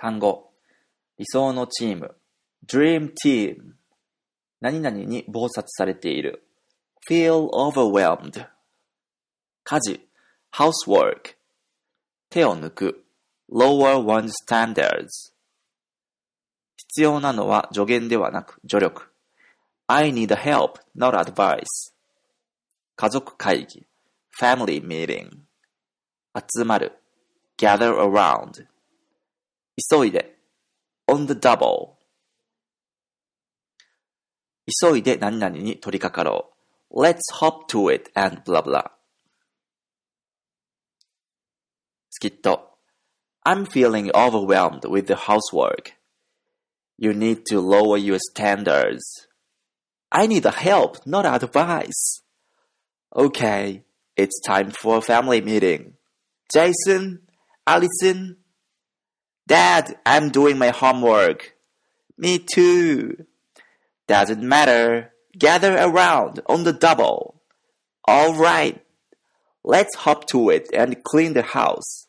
単語、理想のチーム、dream team。何々に忙殺されている。feel overwhelmed。家事、housework。手を抜く。lower one's standards。必要なのは助言ではなく助力。I need help, not advice. 家族会議。family meeting。集まる。gather around。急いで。on the double。急いで何々に取り掛かろう。Let's hop to it and blah blah. きっと I'm feeling overwhelmed with the housework. You need to lower your standards. I need help, not advice. Okay, it's time for a family meeting. Jason, Allison, Dad, I'm doing my homework. Me too. Doesn't matter. Gather around on the double. All right. Let's hop to it and clean the house.